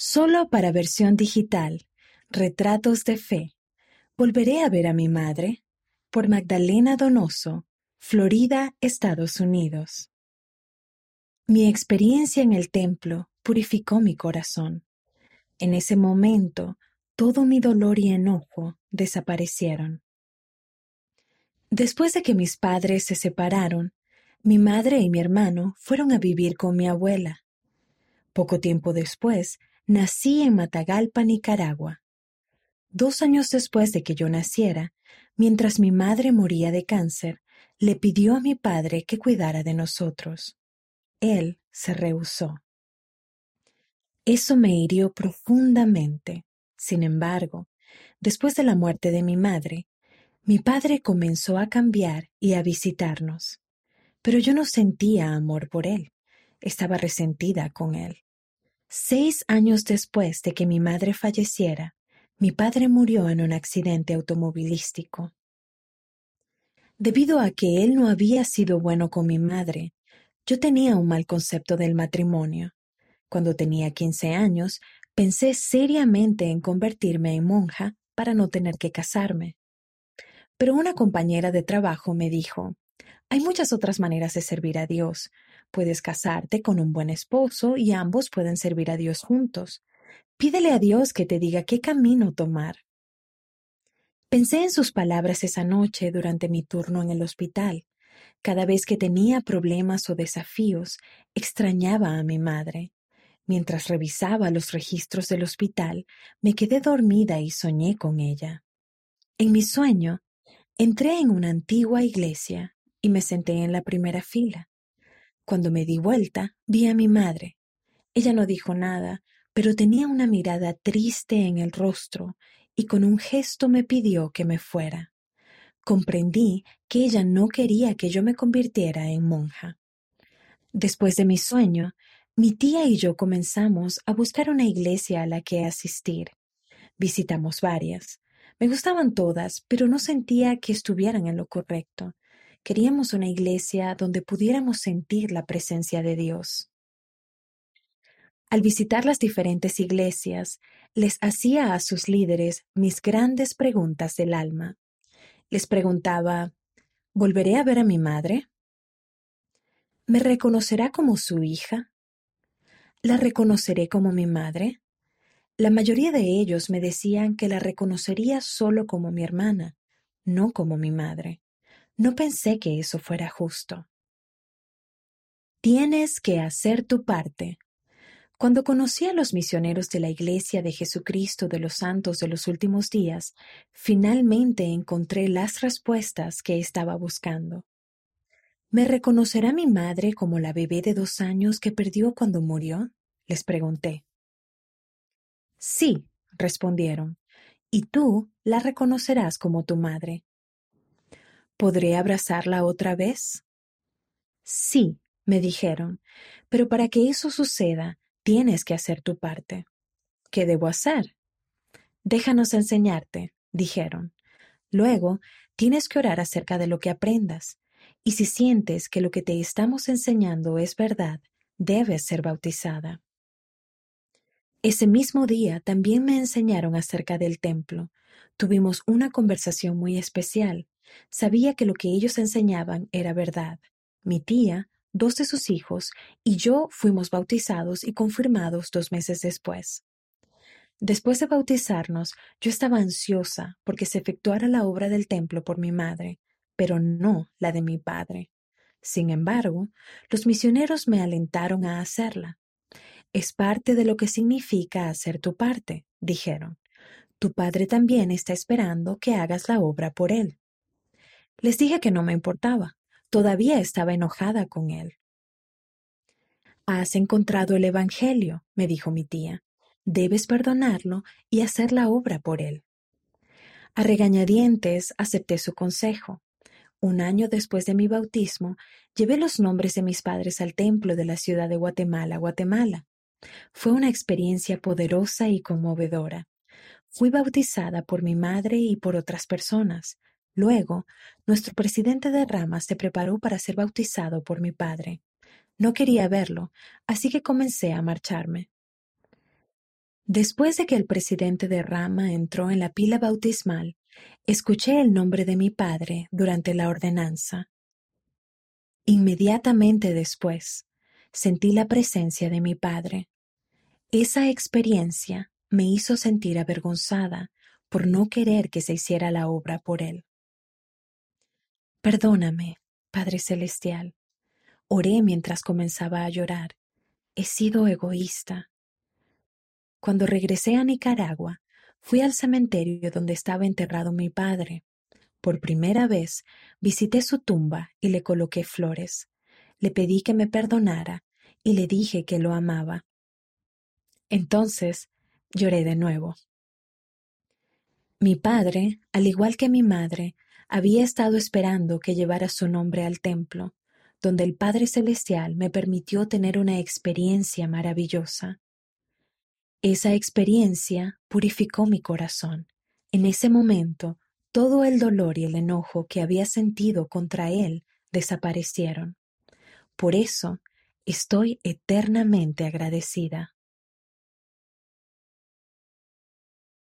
Solo para versión digital, Retratos de Fe. Volveré a ver a mi madre. Por Magdalena Donoso, Florida, Estados Unidos. Mi experiencia en el templo purificó mi corazón. En ese momento, todo mi dolor y enojo desaparecieron. Después de que mis padres se separaron, mi madre y mi hermano fueron a vivir con mi abuela. Poco tiempo después, nací en Matagalpa, Nicaragua. Dos años después de que yo naciera, mientras mi madre moría de cáncer, le pidió a mi padre que cuidara de nosotros. Él se rehusó. Eso me hirió profundamente. Sin embargo, después de la muerte de mi madre, mi padre comenzó a cambiar y a visitarnos. Pero yo no sentía amor por él. Estaba resentida con él. Seis años después de que mi madre falleciera, mi padre murió en un accidente automovilístico. Debido a que él no había sido bueno con mi madre, yo tenía un mal concepto del matrimonio. Cuando tenía quince años, pensé seriamente en convertirme en monja para no tener que casarme. Pero una compañera de trabajo me dijo, hay muchas otras maneras de servir a Dios. Puedes casarte con un buen esposo y ambos pueden servir a Dios juntos. Pídele a Dios que te diga qué camino tomar. Pensé en sus palabras esa noche durante mi turno en el hospital. Cada vez que tenía problemas o desafíos, extrañaba a mi madre. Mientras revisaba los registros del hospital, me quedé dormida y soñé con ella. En mi sueño, entré en una antigua iglesia y me senté en la primera fila. Cuando me di vuelta, vi a mi madre. Ella no dijo nada, pero tenía una mirada triste en el rostro y con un gesto me pidió que me fuera. Comprendí que ella no quería que yo me convirtiera en monja. Después de mi sueño, mi tía y yo comenzamos a buscar una iglesia a la que asistir. Visitamos varias. Me gustaban todas, pero no sentía que estuvieran en lo correcto. Queríamos una iglesia donde pudiéramos sentir la presencia de Dios. Al visitar las diferentes iglesias, les hacía a sus líderes mis grandes preguntas del alma. Les preguntaba, ¿volveré a ver a mi madre? ¿Me reconocerá como su hija? ¿La reconoceré como mi madre? La mayoría de ellos me decían que la reconocería solo como mi hermana, no como mi madre. No pensé que eso fuera justo. Tienes que hacer tu parte, cuando conocí a los misioneros de la Iglesia de Jesucristo de los Santos de los Últimos Días, finalmente encontré las respuestas que estaba buscando. ¿Me reconocerá mi madre como la bebé de dos años que perdió cuando murió? les pregunté. Sí, respondieron, y tú la reconocerás como tu madre. ¿Podré abrazarla otra vez? Sí, me dijeron, pero para que eso suceda, Tienes que hacer tu parte. ¿Qué debo hacer? Déjanos enseñarte, dijeron. Luego, tienes que orar acerca de lo que aprendas. Y si sientes que lo que te estamos enseñando es verdad, debes ser bautizada. Ese mismo día también me enseñaron acerca del templo. Tuvimos una conversación muy especial. Sabía que lo que ellos enseñaban era verdad. Mi tía dos de sus hijos y yo fuimos bautizados y confirmados dos meses después. Después de bautizarnos, yo estaba ansiosa porque se efectuara la obra del templo por mi madre, pero no la de mi padre. Sin embargo, los misioneros me alentaron a hacerla. Es parte de lo que significa hacer tu parte, dijeron. Tu padre también está esperando que hagas la obra por él. Les dije que no me importaba, Todavía estaba enojada con él. Has encontrado el Evangelio, me dijo mi tía. Debes perdonarlo y hacer la obra por él. A regañadientes acepté su consejo. Un año después de mi bautismo, llevé los nombres de mis padres al templo de la ciudad de Guatemala, Guatemala. Fue una experiencia poderosa y conmovedora. Fui bautizada por mi madre y por otras personas. Luego, nuestro presidente de rama se preparó para ser bautizado por mi padre. No quería verlo, así que comencé a marcharme. Después de que el presidente de Rama entró en la pila bautismal, escuché el nombre de mi padre durante la ordenanza. Inmediatamente después, sentí la presencia de mi padre. Esa experiencia me hizo sentir avergonzada por no querer que se hiciera la obra por él. Perdóname, Padre Celestial. Oré mientras comenzaba a llorar. He sido egoísta. Cuando regresé a Nicaragua, fui al cementerio donde estaba enterrado mi padre. Por primera vez visité su tumba y le coloqué flores. Le pedí que me perdonara y le dije que lo amaba. Entonces lloré de nuevo. Mi padre, al igual que mi madre, había estado esperando que llevara su nombre al templo, donde el Padre Celestial me permitió tener una experiencia maravillosa. Esa experiencia purificó mi corazón. En ese momento, todo el dolor y el enojo que había sentido contra él desaparecieron. Por eso, estoy eternamente agradecida.